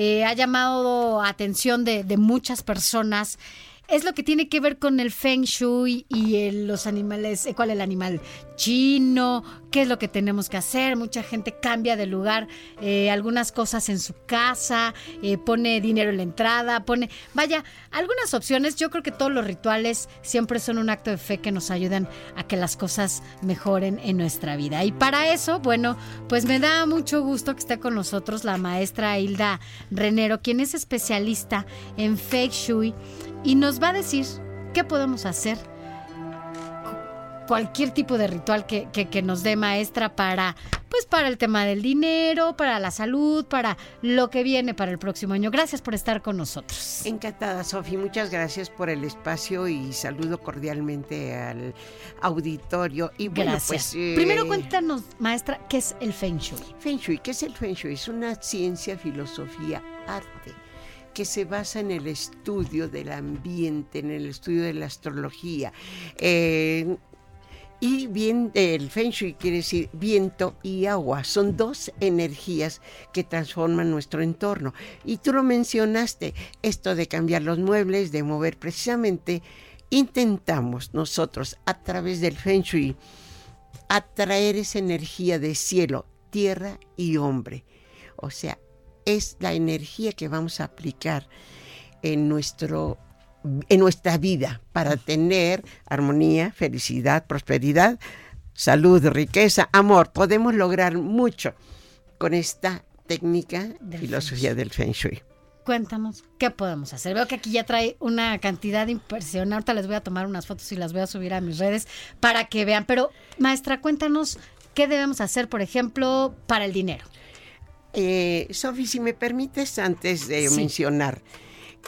Eh, ha llamado atención de, de muchas personas es lo que tiene que ver con el feng shui y los animales, eh, cuál es el animal chino, qué es lo que tenemos que hacer. Mucha gente cambia de lugar eh, algunas cosas en su casa, eh, pone dinero en la entrada, pone, vaya, algunas opciones. Yo creo que todos los rituales siempre son un acto de fe que nos ayudan a que las cosas mejoren en nuestra vida. Y para eso, bueno, pues me da mucho gusto que esté con nosotros la maestra Hilda Renero, quien es especialista en feng shui y nos va a decir qué podemos hacer, cualquier tipo de ritual que, que, nos dé maestra para, pues para el tema del dinero, para la salud, para lo que viene para el próximo año. Gracias por estar con nosotros. Encantada, Sofi. Muchas gracias por el espacio y saludo cordialmente al auditorio. Y bueno, gracias. pues. Eh, Primero cuéntanos, maestra, ¿qué es el Feng Shui? Feng Shui, ¿qué es el Feng Shui? Es una ciencia, filosofía, arte que se basa en el estudio del ambiente, en el estudio de la astrología. Eh, y bien, el Feng Shui quiere decir viento y agua. Son dos energías que transforman nuestro entorno. Y tú lo mencionaste, esto de cambiar los muebles, de mover precisamente, intentamos nosotros a través del Feng Shui atraer esa energía de cielo, tierra y hombre. O sea, es la energía que vamos a aplicar en, nuestro, en nuestra vida para tener armonía, felicidad, prosperidad, salud, riqueza, amor. Podemos lograr mucho con esta técnica, de filosofía del Feng Shui. Cuéntanos, ¿qué podemos hacer? Veo que aquí ya trae una cantidad impresionante. Ahorita les voy a tomar unas fotos y las voy a subir a mis redes para que vean. Pero, maestra, cuéntanos qué debemos hacer, por ejemplo, para el dinero. Eh, Sofi, si me permites, antes de mencionar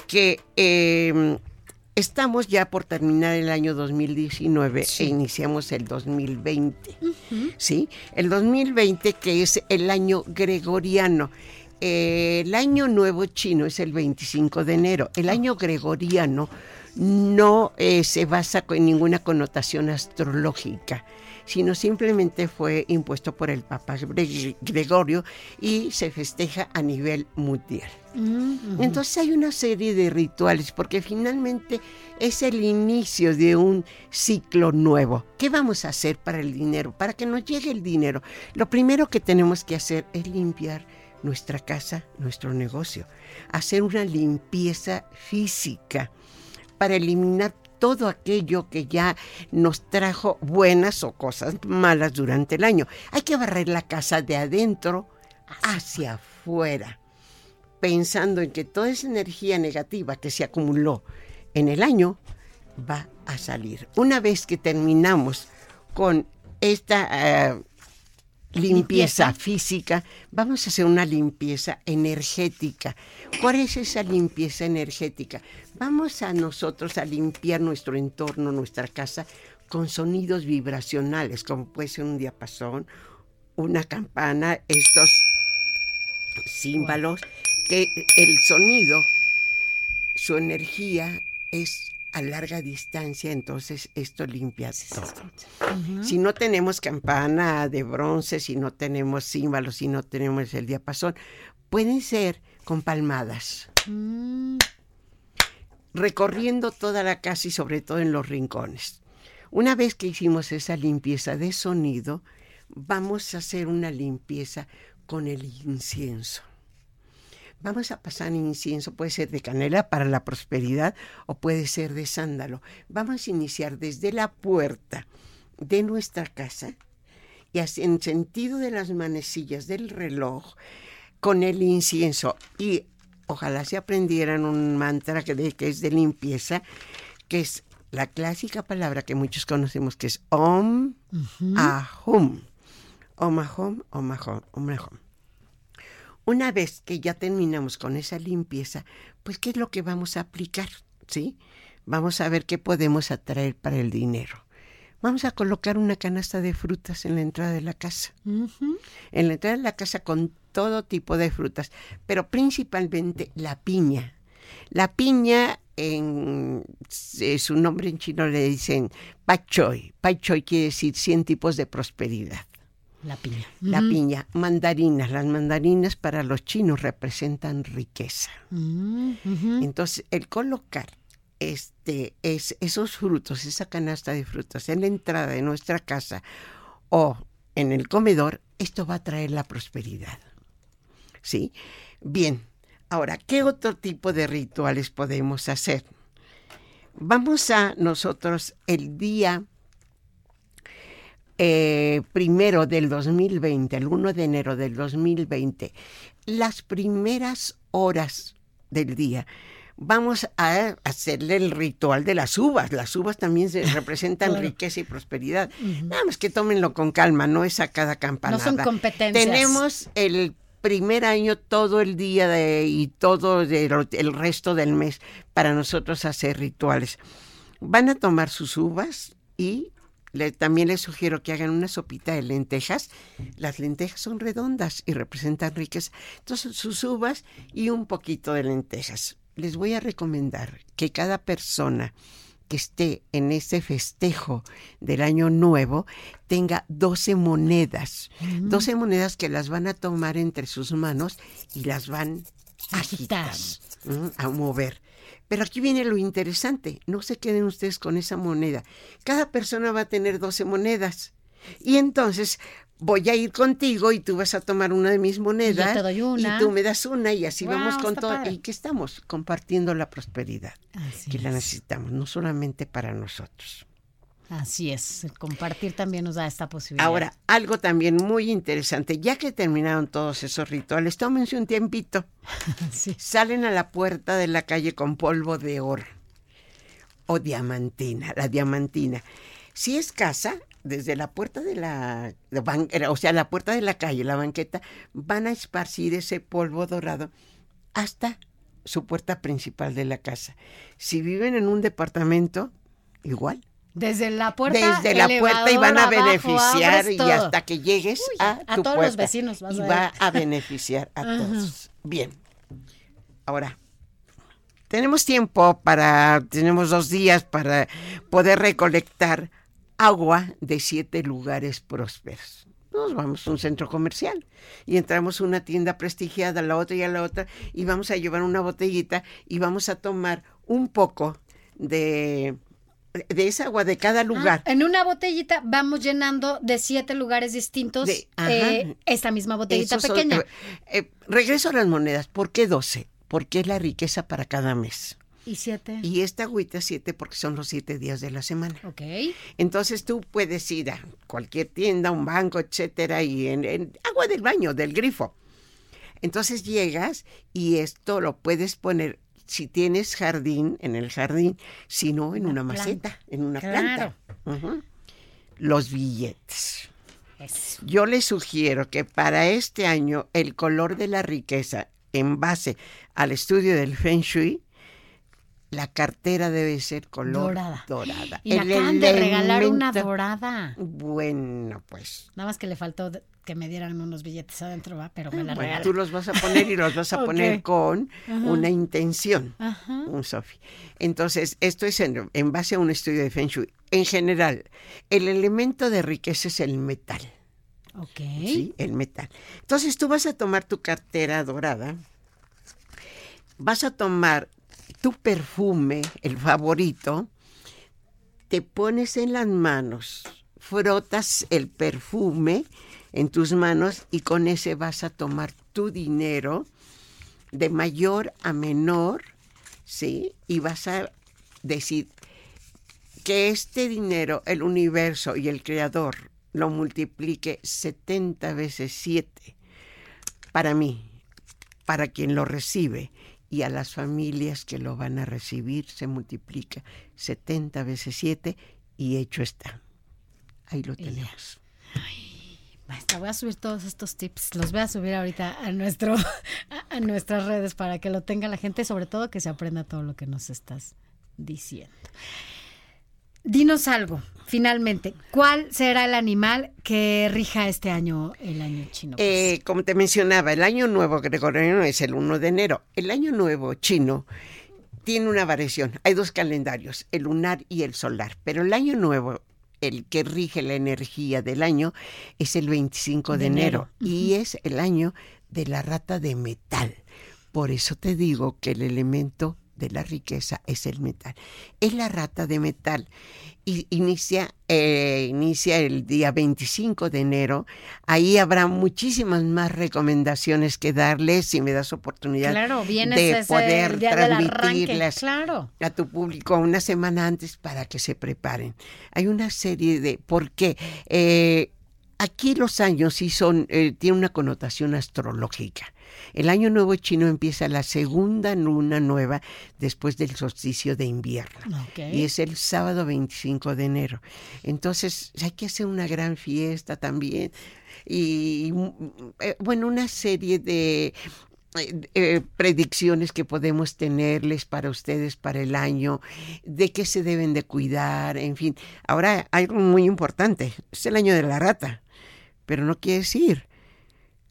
que em, estamos ya por terminar el año 2019 e iniciamos el 2020. ¿Sí? El 2020 que es el año gregoriano. Eh, el año nuevo chino es el 25 de enero. El año gregoriano no eh, se basa en ninguna connotación astrológica sino simplemente fue impuesto por el Papa Gregorio y se festeja a nivel mundial. Mm, Entonces hay una serie de rituales porque finalmente es el inicio de un ciclo nuevo. ¿Qué vamos a hacer para el dinero? Para que nos llegue el dinero. Lo primero que tenemos que hacer es limpiar nuestra casa, nuestro negocio, hacer una limpieza física para eliminar todo aquello que ya nos trajo buenas o cosas malas durante el año. Hay que barrer la casa de adentro hacia afuera, pensando en que toda esa energía negativa que se acumuló en el año va a salir. Una vez que terminamos con esta eh, limpieza, física, vamos a hacer una limpieza energética. ¿Cuál es esa limpieza energética? Vamos a nosotros a limpiar nuestro entorno, nuestra casa, con sonidos vibracionales, como puede ser un diapasón, una campana, estos símbolos, que el sonido, su energía es a larga distancia, entonces esto limpia todo. Si no tenemos campana de bronce, si no tenemos símbolos, si no tenemos el diapasón, pueden ser con palmadas. Mm. Recorriendo toda la casa y sobre todo en los rincones. Una vez que hicimos esa limpieza de sonido, vamos a hacer una limpieza con el incienso. Vamos a pasar incienso, puede ser de canela para la prosperidad o puede ser de sándalo. Vamos a iniciar desde la puerta de nuestra casa y en sentido de las manecillas del reloj con el incienso y ojalá se aprendieran un mantra que, de, que es de limpieza, que es la clásica palabra que muchos conocemos que es Om Ahum. Om Ahum, Om Ahum, Om Ahum. Una vez que ya terminamos con esa limpieza, pues ¿qué es lo que vamos a aplicar? ¿Sí? Vamos a ver qué podemos atraer para el dinero. Vamos a colocar una canasta de frutas en la entrada de la casa. En la entrada de la casa con todo tipo de frutas, pero principalmente la piña. La piña, en su nombre en chino le dicen pachoy. Pachoy quiere decir 100 tipos de prosperidad. La piña. La piña, mandarinas. Las mandarinas para los chinos representan riqueza. Entonces, el colocar este, es, esos frutos, esa canasta de frutas en la entrada de nuestra casa o en el comedor, esto va a traer la prosperidad. ¿Sí? Bien, ahora, ¿qué otro tipo de rituales podemos hacer? Vamos a nosotros el día eh, primero del 2020, el 1 de enero del 2020, las primeras horas del día, vamos a hacerle el ritual de las uvas. Las uvas también se representan riqueza y prosperidad. Nada más que tómenlo con calma, no es a cada campanada. No son competencias. Tenemos el primer año todo el día de, y todo el resto del mes para nosotros hacer rituales. Van a tomar sus uvas y también les sugiero que hagan una sopita de lentejas. Las lentejas son redondas y representan riqueza. Entonces, sus uvas y un poquito de lentejas. Les voy a recomendar que cada persona que esté en ese festejo del año nuevo tenga 12 monedas. 12 monedas que las van a tomar entre sus manos y las van a agitar, a mover. Pero aquí viene lo interesante, no se queden ustedes con esa moneda. Cada persona va a tener 12 monedas. Y entonces voy a ir contigo y tú vas a tomar una de mis monedas. Y, tú me das una y así vamos con todo. Y que estamos compartiendo la prosperidad que la necesitamos, no solamente para nosotros. Así es, compartir también nos da esta posibilidad. Ahora, algo también muy interesante, ya que terminaron todos esos rituales, tómense un tiempito. Salen a la puerta de la calle con polvo de oro o diamantina, la diamantina. Si es casa, desde la puerta de la, o sea, la puerta de la calle, la banqueta, van a esparcir ese polvo dorado hasta su puerta principal de la casa. Si viven en un departamento, igual desde la puerta. Desde la puerta y van a beneficiar y hasta que llegues a, a todos los vecinos. y va a beneficiar a todos. Bien. Ahora, tenemos tiempo para, tenemos dos días para poder recolectar agua de siete lugares prósperos. Nos vamos a un centro comercial y entramos a una tienda prestigiada, a la otra y a la otra, y vamos a llevar una botellita y vamos a tomar un poco de de esa agua de cada ah, lugar. en una botellita vamos llenando de siete lugares distintos eh, esta misma botellita pequeña. Eh, eh, regreso a las monedas. ¿Por qué doce? Porque es la riqueza para cada mes. ¿Y siete? Y esta agüita siete porque son los siete días de la semana. Ok. Entonces tú puedes ir a cualquier tienda, un banco, etcétera, y en agua del baño, del grifo. Entonces llegas y esto lo puedes poner si tienes jardín, en el jardín, sino en una, maceta, en una planta. Los billetes. Yo les sugiero que para este año el color de la riqueza, en base al estudio del Feng Shui, la cartera debe ser color dorada. Y acaban de regalar una dorada. Bueno, pues. Nada más que le faltó que me dieran unos billetes adentro, ¿va? pero me la bueno, Tú los vas a poner y los vas a poner con una intención, un Sofi. Entonces, esto es en, en, base a un estudio de Feng Shui. En general, el elemento de riqueza es el metal. Ok. Sí, el metal. Entonces, tú vas a tomar tu cartera dorada, vas a tomar tu perfume, el favorito, te pones en las manos, frotas el perfume en tus manos y con ese vas a tomar tu dinero de mayor a menor, ¿sí? Y vas a decir que este dinero, el universo y el creador lo multiplique 70 veces 7 para mí, para quien lo recibe y a las familias que lo van a recibir se multiplica 70 veces 7 y hecho está. Ahí lo tenemos. Maestra, voy a subir todos estos tips, los voy a subir ahorita a nuestro a nuestras redes para que lo tenga la gente, sobre todo que se aprenda todo lo que nos estás diciendo. Dinos algo, finalmente, ¿cuál será el animal que rija este año, el año chino? Eh, como te mencionaba, el año nuevo gregoriano es el 1 de enero. El año nuevo chino tiene una variación. Hay dos calendarios, el lunar y el solar, pero el año nuevo el que rige la energía del año es el 25 de, enero, y es el año de la rata de metal. Por eso te digo que el elemento de la riqueza es el metal. Es la rata de metal. Y inicia, eh, inicia el día 25 de enero. Ahí habrá muchísimas más recomendaciones que darles si me das oportunidad de poder transmitirlas a tu público una semana antes para que se preparen. Hay una serie de... ¿Por qué? Eh, aquí los años sí son, eh, tiene una connotación astrológica. El año nuevo chino empieza la segunda luna nueva después del solsticio de invierno. Y es el sábado 25 de enero. Entonces hay que hacer una gran fiesta también. Y eh, bueno, una serie de eh, eh, predicciones que podemos tenerles para ustedes para el año, de qué se deben de cuidar, en fin. Ahora, hay algo muy importante, es el año de la rata, pero no quiere decir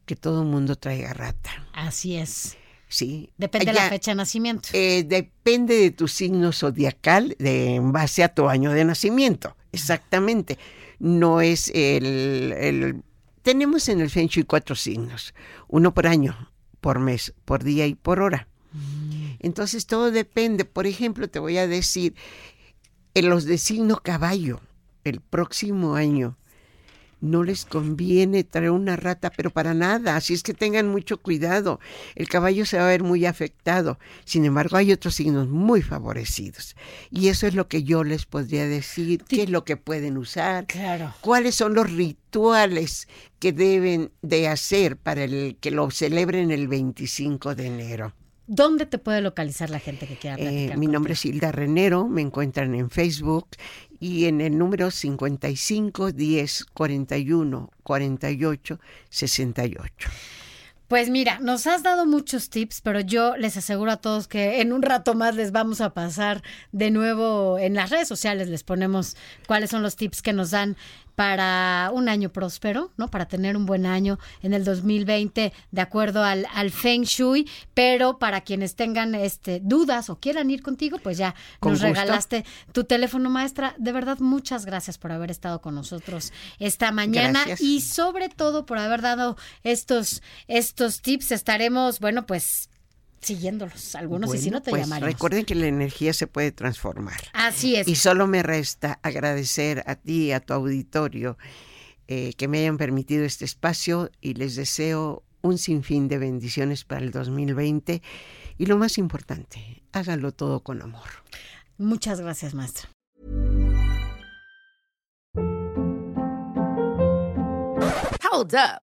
que todo el mundo traiga rata. Así es. Sí. Depende de la fecha de nacimiento. Eh, depende de tu signo zodiacal de, en base a tu año de nacimiento. Exactamente. No es el, Tenemos en el Feng Shui cuatro signos. Uno por año, por mes, por día y por hora. Mm. Entonces todo depende. Por ejemplo, te voy a decir, en los de signo caballo, el próximo año no les conviene traer una rata, pero para nada, así es que tengan mucho cuidado. El caballo se va a ver muy afectado. Sin embargo, hay otros signos muy favorecidos. Y eso es lo que yo les podría decir, qué es lo que pueden usar, claro. cuáles son los rituales que deben de hacer para el que lo celebren el 25 de enero. ¿Dónde te puede localizar la gente que quiera eh, platicar? mi nombre es Hilda Renero, me encuentran en Facebook y en el número 55 10 41 48 68. Pues mira, nos has dado muchos tips, pero yo les aseguro a todos que en un rato más les vamos a pasar de nuevo en las redes sociales, les ponemos cuáles son los tips que nos dan para un año próspero, ¿no? Para tener un buen año en el 2020 de acuerdo al, al Feng Shui, pero para quienes tengan este dudas o quieran ir contigo, pues ya nos regalaste tu teléfono maestra. De verdad, muchas gracias por haber estado con nosotros esta mañana y sobre todo por haber dado estos, estos tips. Estaremos, bueno, pues siguiéndolos algunos y si no te pues, Recuerden que la energía se puede transformar. Así es. Y solo me resta agradecer a ti, a tu auditorio, eh, que me hayan permitido este espacio y les deseo un sinfín de bendiciones para el 2020 y lo más importante, háganlo todo con amor. Muchas gracias, maestra. Hold up.